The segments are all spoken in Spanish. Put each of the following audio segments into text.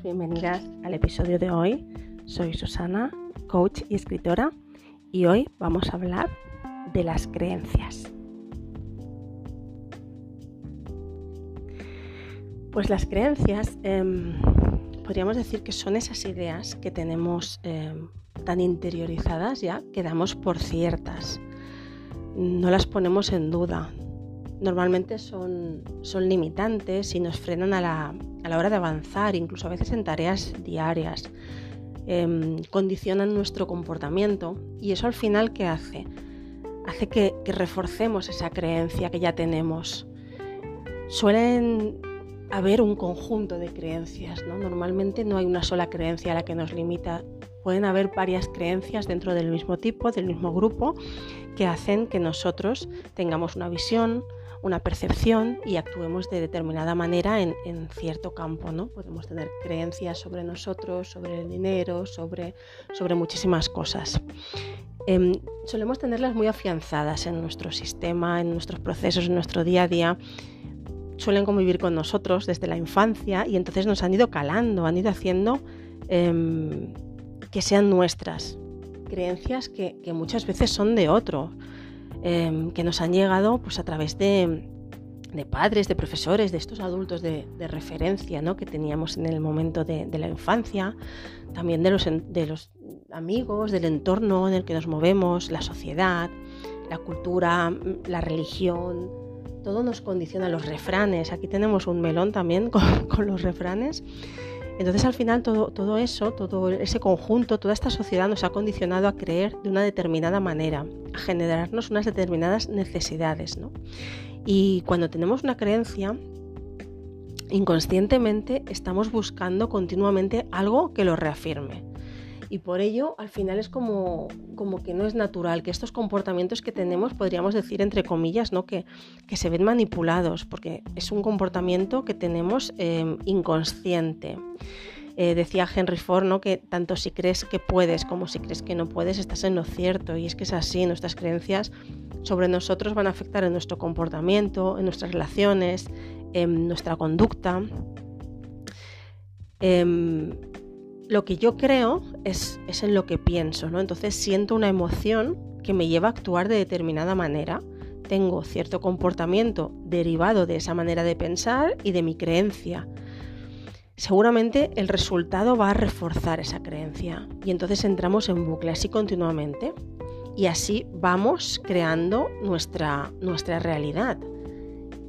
bienvenidas al episodio de hoy. Soy Susana, coach y escritora, y hoy vamos a hablar de las creencias. Pues las creencias, em, podríamos decir que son esas ideas que tenemos em, tan interiorizadas ya que damos por ciertas. No las ponemos en duda, normalmente son, son limitantes y nos frenan a la, a la, hora de avanzar, incluso a veces en tareas diarias. Em, condicionan nuestro comportamiento y eso al final ¿qué hace? Hace que, que reforcemos esa creencia que ya tenemos. Suelen haber un conjunto de creencias, ¿no? Normalmente no hay una sola creencia a la que nos limita. Pueden haber varias creencias dentro del mismo tipo, del mismo grupo, que hacen que nosotros tengamos una visión, una percepción y actuemos de determinada manera en, cierto campo. ¿no? Podemos tener creencias sobre nosotros, sobre el dinero, sobre, sobre muchísimas cosas. Em, solemos tenerlas muy afianzadas en nuestro sistema, en nuestros procesos, en nuestro día a día. Suelen convivir con nosotros desde la infancia y entonces nos han ido calando, han ido haciendo em, que sean nuestras. Creencias que, que muchas veces son de otro, Em, que nos han llegado pues, a través de, padres, de profesores, de estos adultos de, referencia ¿no? que teníamos en el momento de, la infancia, también de los, de los amigos, del entorno en el que nos movemos, la sociedad, la cultura, la religión, todo nos condiciona los refranes. Aquí tenemos un melón también con los refranes. Entonces al final todo, todo eso, todo ese conjunto, toda esta sociedad nos ha condicionado a creer de una determinada manera, a generarnos unas determinadas necesidades. Y cuando tenemos una creencia, inconscientemente estamos buscando continuamente algo que lo reafirme y por ello al final es como, como que no es natural, que estos comportamientos que tenemos, podríamos decir entre comillas, ¿no? que, que se ven manipulados, porque es un comportamiento que tenemos em, inconsciente. Eh, decía Henry Ford ¿no? que tanto si crees que puedes como si crees que no puedes, estás en lo cierto. Y es que es así, nuestras creencias sobre nosotros van a afectar en nuestro comportamiento, en nuestras relaciones, en nuestra conducta. Em, lo que yo creo es, en lo que pienso, ¿no? Entonces siento una emoción que me lleva a actuar de determinada manera. Tengo cierto comportamiento derivado de esa manera de pensar y de mi creencia. Seguramente el resultado va a reforzar esa creencia y entonces entramos en bucle así continuamente y así vamos creando nuestra, nuestra realidad.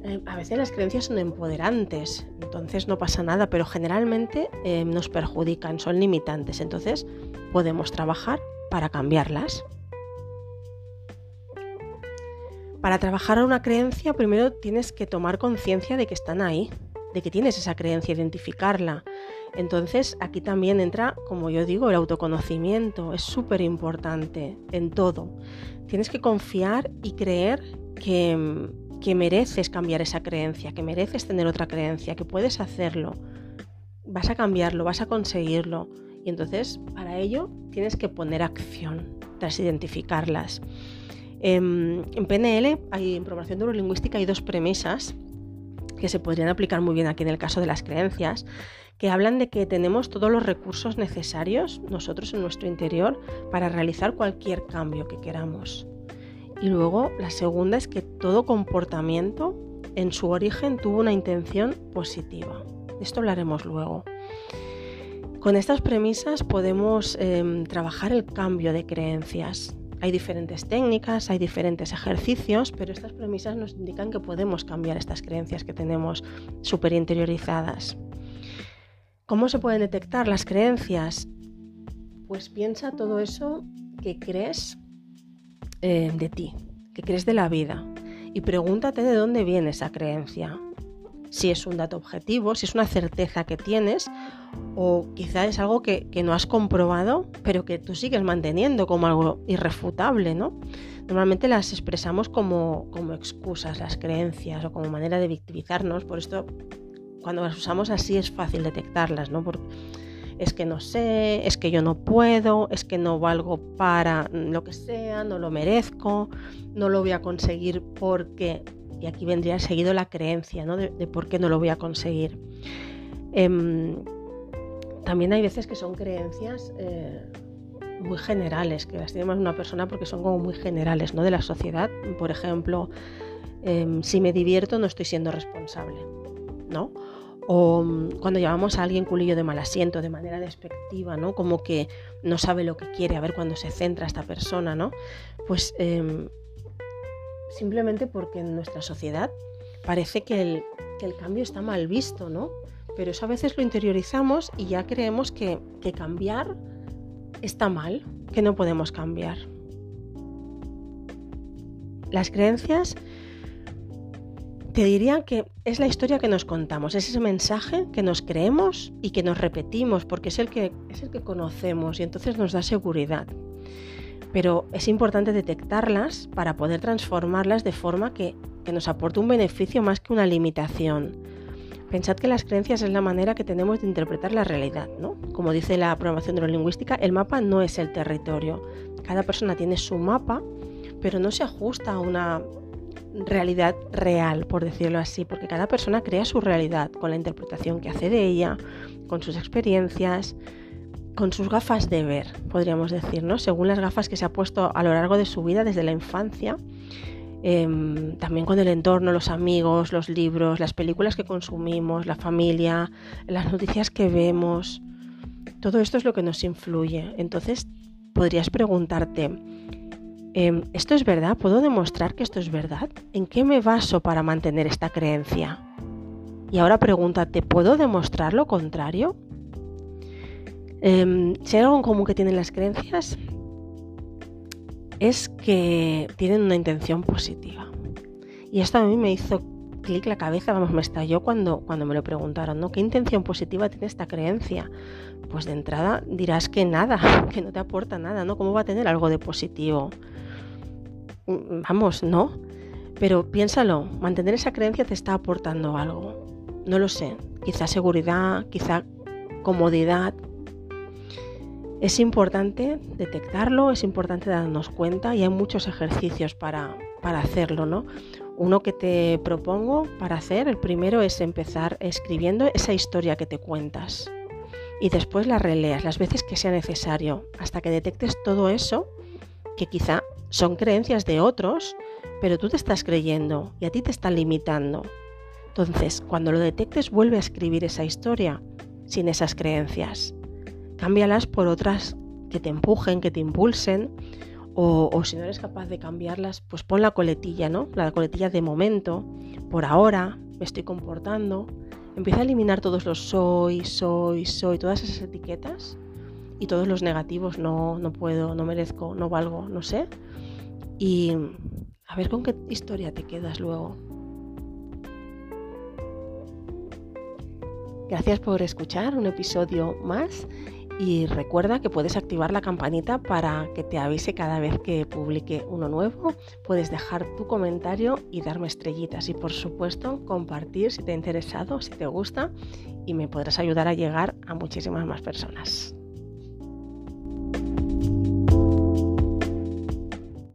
Eh, a veces las creencias son empoderantes, entonces no pasa nada, pero generalmente eh, nos perjudican, son limitantes, entonces podemos trabajar para cambiarlas. Para trabajar una creencia, primero tienes que tomar conciencia de que están ahí, de que tienes esa creencia, identificarla. Entonces aquí también entra, como yo digo, el autoconocimiento. Es súper importante en todo. Tienes que confiar y creer que, que mereces cambiar esa creencia, que mereces tener otra creencia, que puedes hacerlo. Vas a cambiarlo, vas a conseguirlo. Y entonces, para ello, tienes que poner acción tras identificarlas. Em, en, PNL, hay, en programación neurolingüística, hay dos premisas que se podrían aplicar muy bien aquí en el caso de las creencias, que hablan de que tenemos todos los recursos necesarios nosotros en nuestro interior para realizar cualquier cambio que queramos. Y luego la segunda es que todo comportamiento en su origen tuvo una intención positiva. Esto hablaremos luego. Con estas premisas podemos em, trabajar el cambio de creencias. Hay diferentes técnicas, hay diferentes ejercicios, pero estas premisas nos indican que podemos cambiar estas creencias que tenemos súper interiorizadas. ¿Cómo se pueden detectar las creencias? Pues piensa todo eso que crees eh, de ti, que crees de la vida. Y pregúntate de dónde viene esa creencia. Si es un dato objetivo, si es una certeza que tienes, o quizá es algo que, no has comprobado, pero que tú sigues manteniendo como algo irrefutable, ¿no? Normalmente las expresamos como, como excusas, las creencias, o como manera de victimizarnos. Por esto, cuando las usamos así es fácil detectarlas, ¿no? Porque es que no sé, es que yo no puedo, es que no valgo para lo que sea, no lo merezco, no lo voy a conseguir porque, y aquí vendría seguido la creencia ¿no? de, por qué no lo voy a conseguir. Em, también hay veces que son creencias eh, muy generales, que las tiene más una persona porque son como muy generales, ¿no? De la sociedad. Por ejemplo, em, si me divierto no estoy siendo responsable, ¿no? O mm, cuando llamamos a alguien culillo de mal asiento de manera despectiva, ¿no? Como que no sabe lo que quiere, a ver cuándo se centra esta persona, ¿no? Pues em, simplemente porque en nuestra sociedad parece que el, cambio está mal visto, ¿no? Pero eso a veces lo interiorizamos y ya creemos que cambiar está mal, que no podemos cambiar. Las creencias te diría que es la historia que nos contamos, es ese mensaje que nos creemos y que nos repetimos, porque es el que, es el que conocemos y entonces nos da seguridad. Pero es importante detectarlas para poder transformarlas de forma que, que nos aporte un beneficio más que una limitación. Pensad que las creencias es la manera que tenemos de interpretar la realidad, ¿no? Como dice la programación neurolingüística, el mapa no es el territorio. Cada persona tiene su mapa, pero no se ajusta a una realidad real, por decirlo así, porque cada persona crea su realidad con la interpretación que hace de ella, con sus experiencias, con sus gafas de ver, podríamos decir, ¿no? Según las gafas que se ha puesto a lo largo de su vida desde la infancia, em, también con el entorno, los amigos, los libros, las películas que consumimos, la familia, las noticias que vemos. Todo esto es lo que nos influye. Entonces, podrías preguntarte, ¿esto es verdad? ¿Puedo demostrar que esto es verdad? ¿En qué me baso para mantener esta creencia? Y ahora pregúntate, ¿puedo demostrar lo contrario? Eh, si hay algo en común que tienen las creencias, es que tienen una intención positiva. Y esto a mí me hizo clic la cabeza, vamos, me estalló cuando, cuando me lo preguntaron, ¿no? ¿Qué intención positiva tiene esta creencia? Pues de entrada dirás que nada, que no te aporta nada, ¿no? ¿Cómo va a tener algo de positivo? Mm, vamos, no. Pero piénsalo, mantener esa creencia te está aportando algo. No lo sé, quizá seguridad, quizá comodidad. Es importante detectarlo, es importante darnos cuenta y hay muchos ejercicios para, para hacerlo, ¿no? Uno que te propongo para hacer, el primero es empezar escribiendo esa historia que te cuentas y después la releas las veces que sea necesario hasta que detectes todo eso que quizá son creencias de otros, pero tú te estás creyendo y a ti te están limitando. Entonces, cuando lo detectes, vuelve a escribir esa historia sin esas creencias. Cámbialas por otras que te empujen, que te impulsen, o, o, si no eres capaz de cambiarlas, pues pon la coletilla, ¿no? La coletilla de momento, por ahora, me estoy comportando. Empieza a eliminar todos los soy, soy, soy, todas esas etiquetas y todos los negativos, no, no puedo, no merezco, no valgo, no sé y a ver con qué historia te quedas luego. Gracias por escuchar un episodio más y recuerda que puedes activar la campanita para que te avise cada vez que publique uno nuevo. Puedes dejar tu comentario y darme estrellitas y por supuesto compartir si te ha interesado, si te gusta y me podrás ayudar a llegar a muchísimas más personas.